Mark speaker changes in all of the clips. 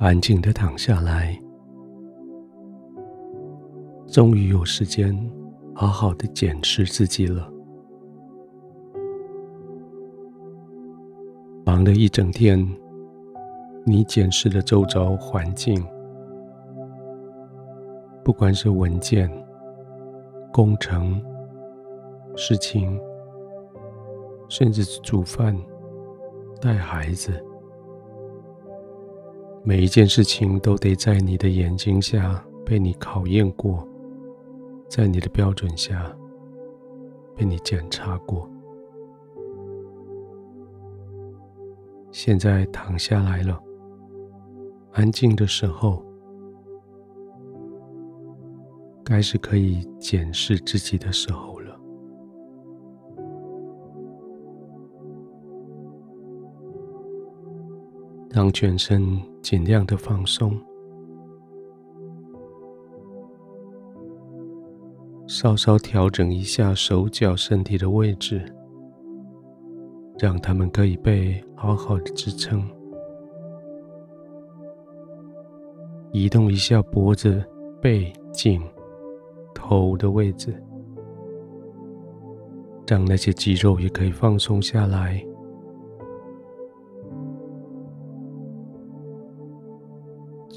Speaker 1: 安静的躺下来，终于有时间好好的检视自己了。忙了一整天，你检视了周遭环境，不管是文件、工程、事情，甚至是煮饭、带孩子，每一件事情都得在你的眼睛下被你考验过，在你的标准下被你检查过。现在躺下来了，安静的时候，该是可以检视自己的时候让全身尽量的放松，稍稍调整一下手脚身体的位置。让他们可以被好好的支撑，移动一下脖子、背、颈、头的位置，让那些肌肉也可以放松下来。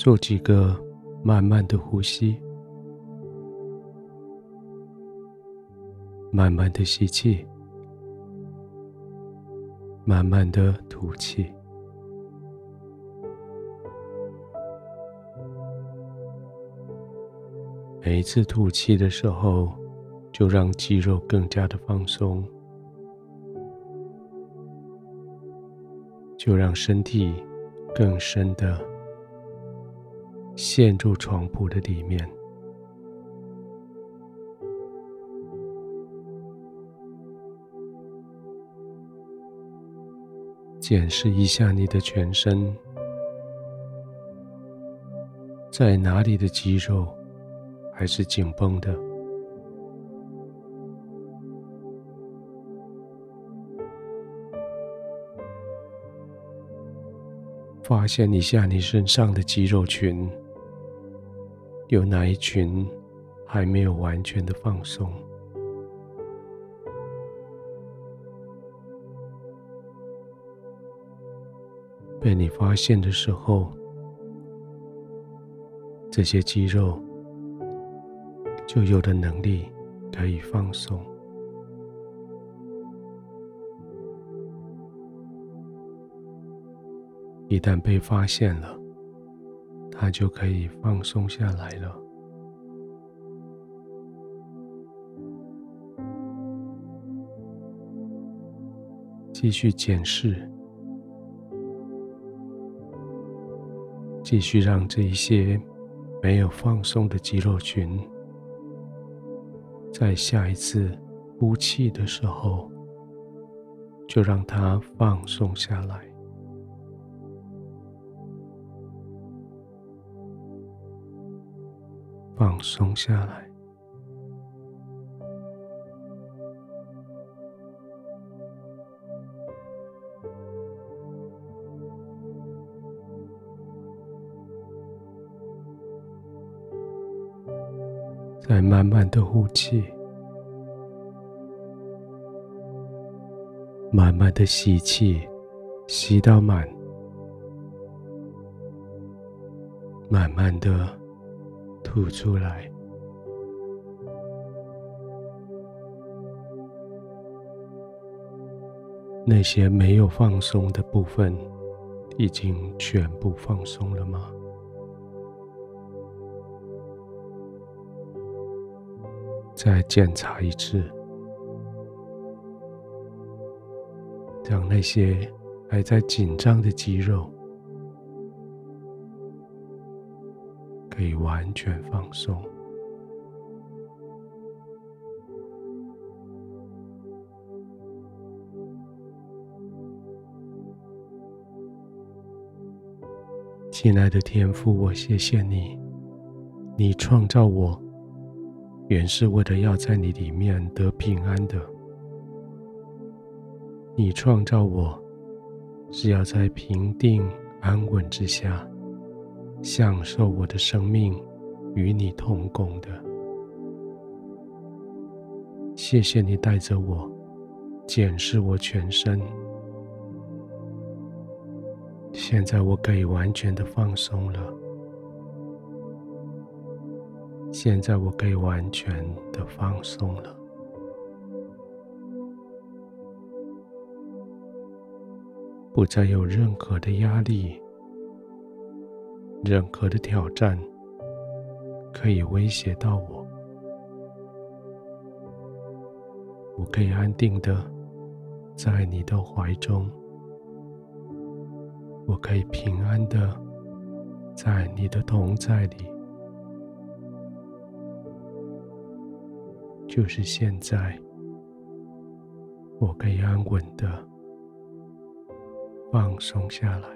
Speaker 1: 做几个慢慢的呼吸，慢慢的吸气。慢慢的吐气，每一次吐气的时候，就让肌肉更加的放松，就让身体更深的陷入床铺的里面。检视一下你的全身，在哪里的肌肉还是紧绷的？发现一下你身上的肌肉群，有哪一群还没有完全的放松？被你发现的时候，这些肌肉就有了能力可以放松。一旦被发现了，它就可以放松下来了。继续检视。继续让这一些没有放松的肌肉群，在下一次呼气的时候，就让它放松下来，放松下来。再慢慢的呼气，慢慢的吸气，吸到满，慢慢的吐出来。那些没有放松的部分，已经全部放松了吗？再检查一次，让那些还在紧张的肌肉可以完全放松。亲爱的天父，我谢谢你，你创造我。原是为了要在你里面得平安的。你创造我，是要在平定安稳之下享受我的生命与你同工的。谢谢你带着我检视我全身。现在我可以完全的放松了。现在我可以完全的放松了，不再有任何的压力，任何的挑战可以威胁到我。我可以安定的在你的怀中。我可以平安的在你的同在里，就是现在，我可以安稳的放松下来。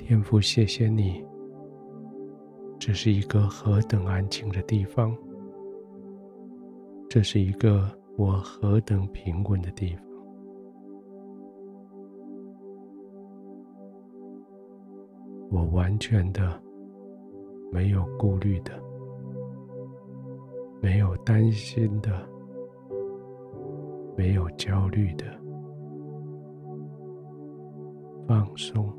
Speaker 1: 天父，谢谢你，这是一个何等安静的地方，这是一个。我何等平稳的地方，我完全的没有顾虑的，没有担心的，没有焦虑的，放松，